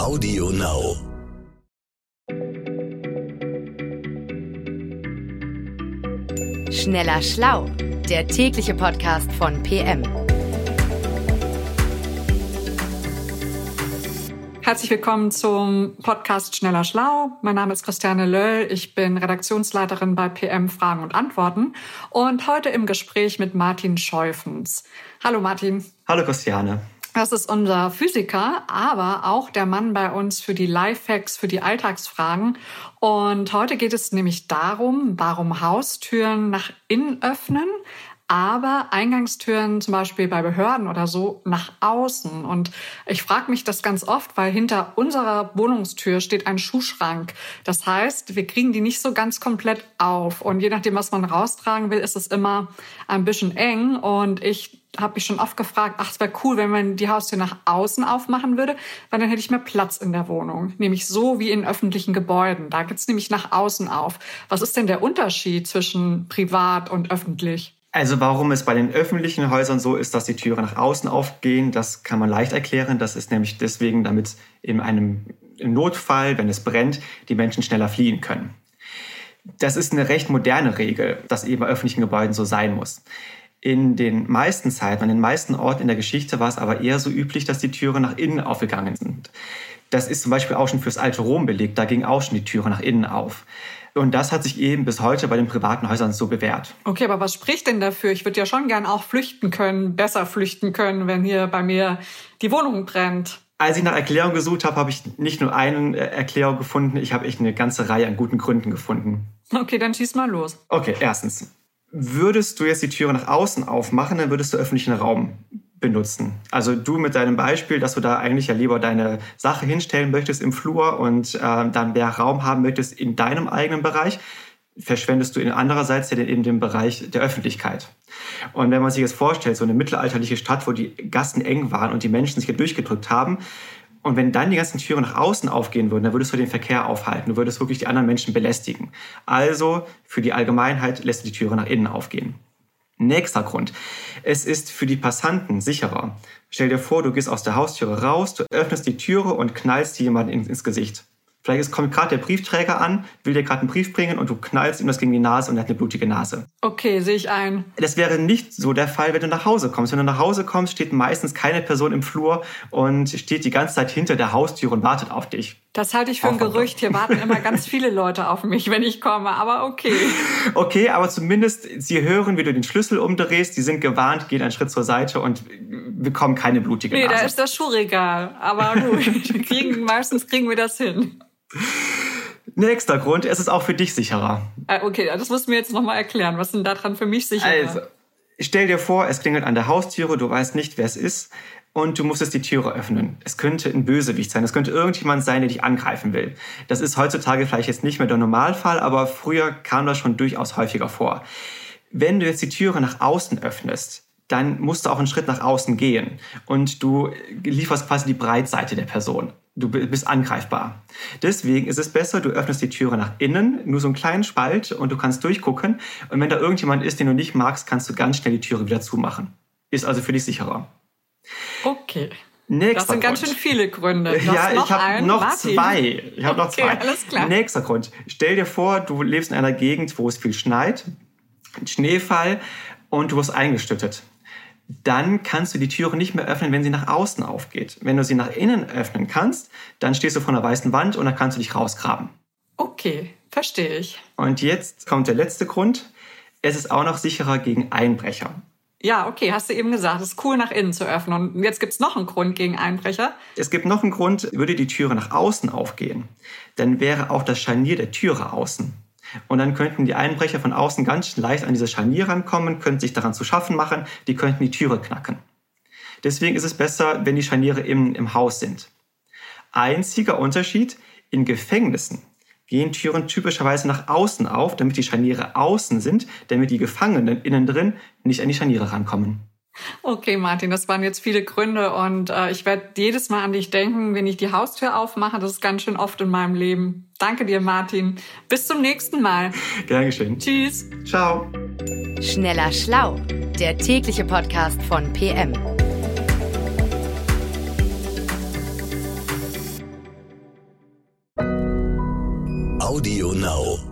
Audio Now. Schneller Schlau, der tägliche Podcast von PM. Herzlich willkommen zum Podcast Schneller Schlau. Mein Name ist Christiane Löll. Ich bin Redaktionsleiterin bei PM Fragen und Antworten und heute im Gespräch mit Martin Scheufens. Hallo Martin. Hallo Christiane. Das ist unser Physiker, aber auch der Mann bei uns für die Lifehacks, für die Alltagsfragen. Und heute geht es nämlich darum, warum Haustüren nach innen öffnen, aber Eingangstüren zum Beispiel bei Behörden oder so nach außen. Und ich frage mich das ganz oft, weil hinter unserer Wohnungstür steht ein Schuhschrank. Das heißt, wir kriegen die nicht so ganz komplett auf. Und je nachdem, was man raustragen will, ist es immer ein bisschen eng. Und ich habe mich schon oft gefragt, ach, es wäre cool, wenn man die Haustür nach außen aufmachen würde, weil dann hätte ich mehr Platz in der Wohnung. Nämlich so wie in öffentlichen Gebäuden. Da geht's nämlich nach außen auf. Was ist denn der Unterschied zwischen privat und öffentlich? Also warum es bei den öffentlichen Häusern so ist, dass die Türen nach außen aufgehen, das kann man leicht erklären. Das ist nämlich deswegen, damit in einem Notfall, wenn es brennt, die Menschen schneller fliehen können. Das ist eine recht moderne Regel, dass eben bei öffentlichen Gebäuden so sein muss. In den meisten Zeiten, an den meisten Orten in der Geschichte war es aber eher so üblich, dass die Türen nach innen aufgegangen sind. Das ist zum Beispiel auch schon fürs alte Rom belegt, da ging auch schon die Türe nach innen auf. Und das hat sich eben bis heute bei den privaten Häusern so bewährt. Okay, aber was spricht denn dafür? Ich würde ja schon gern auch flüchten können, besser flüchten können, wenn hier bei mir die Wohnung brennt. Als ich nach Erklärung gesucht habe, habe ich nicht nur eine Erklärung gefunden, ich habe echt eine ganze Reihe an guten Gründen gefunden. Okay, dann schieß mal los. Okay, erstens. Würdest du jetzt die Türe nach außen aufmachen, dann würdest du öffentlichen Raum benutzen. Also du mit deinem Beispiel, dass du da eigentlich ja lieber deine Sache hinstellen möchtest im Flur und äh, dann mehr Raum haben möchtest in deinem eigenen Bereich, verschwendest du in andererseits ja in dem Bereich der Öffentlichkeit. Und wenn man sich jetzt vorstellt, so eine mittelalterliche Stadt, wo die Gassen eng waren und die Menschen sich hier durchgedrückt haben, und wenn dann die ganzen Türen nach außen aufgehen würden, dann würdest du den Verkehr aufhalten. Du würdest wirklich die anderen Menschen belästigen. Also für die Allgemeinheit lässt du die Türe nach innen aufgehen. Nächster Grund. Es ist für die Passanten sicherer. Stell dir vor, du gehst aus der Haustüre raus, du öffnest die Türe und knallst jemanden ins Gesicht. Vielleicht kommt gerade der Briefträger an, will dir gerade einen Brief bringen und du knallst ihm das gegen die Nase und er hat eine blutige Nase. Okay, sehe ich ein. Das wäre nicht so der Fall, wenn du nach Hause kommst. Wenn du nach Hause kommst, steht meistens keine Person im Flur und steht die ganze Zeit hinter der Haustür und wartet auf dich. Das halte ich für ein Gerücht. Hier warten immer ganz viele Leute auf mich, wenn ich komme, aber okay. Okay, aber zumindest sie hören, wie du den Schlüssel umdrehst, die sind gewarnt, gehen einen Schritt zur Seite und bekommen keine blutige Nase. Nee, da ist das Schuhregal. Aber gut, kriegen, meistens kriegen wir das hin. Nächster Grund, es ist auch für dich sicherer. Ah, okay, das musst du mir jetzt nochmal erklären. Was ist denn daran für mich sicherer? Also, stell dir vor, es klingelt an der Haustüre, du weißt nicht, wer es ist und du musstest die Türe öffnen. Es könnte ein Bösewicht sein, es könnte irgendjemand sein, der dich angreifen will. Das ist heutzutage vielleicht jetzt nicht mehr der Normalfall, aber früher kam das schon durchaus häufiger vor. Wenn du jetzt die Türe nach außen öffnest, dann musst du auch einen Schritt nach außen gehen und du lieferst quasi die Breitseite der Person. Du bist angreifbar. Deswegen ist es besser, du öffnest die Türe nach innen, nur so einen kleinen Spalt und du kannst durchgucken. Und wenn da irgendjemand ist, den du nicht magst, kannst du ganz schnell die Türe wieder zumachen. Ist also für dich sicherer. Okay. Nächster das sind Grund. ganz schön viele Gründe. Du ja, noch ich habe noch Martin. zwei. Ich habe noch Okay, zwei. alles klar. Nächster Grund. Stell dir vor, du lebst in einer Gegend, wo es viel schneit, Schneefall und du wirst eingestüttet. Dann kannst du die Türe nicht mehr öffnen, wenn sie nach außen aufgeht. Wenn du sie nach innen öffnen kannst, dann stehst du vor einer weißen Wand und dann kannst du dich rausgraben. Okay, verstehe ich. Und jetzt kommt der letzte Grund. Es ist auch noch sicherer gegen Einbrecher. Ja, okay, hast du eben gesagt, es ist cool nach innen zu öffnen. Und jetzt gibt's noch einen Grund gegen Einbrecher. Es gibt noch einen Grund, würde die Türe nach außen aufgehen, dann wäre auch das Scharnier der Türe außen. Und dann könnten die Einbrecher von außen ganz leicht an dieses Scharnier rankommen, könnten sich daran zu schaffen machen, die könnten die Türe knacken. Deswegen ist es besser, wenn die Scharniere im, im Haus sind. Einziger Unterschied, in Gefängnissen gehen Türen typischerweise nach außen auf, damit die Scharniere außen sind, damit die Gefangenen innen drin nicht an die Scharniere rankommen. Okay, Martin, das waren jetzt viele Gründe und äh, ich werde jedes Mal an dich denken, wenn ich die Haustür aufmache. Das ist ganz schön oft in meinem Leben. Danke dir, Martin. Bis zum nächsten Mal. Gern geschehen. Tschüss. Ciao. Schneller Schlau, der tägliche Podcast von PM. Audio Now.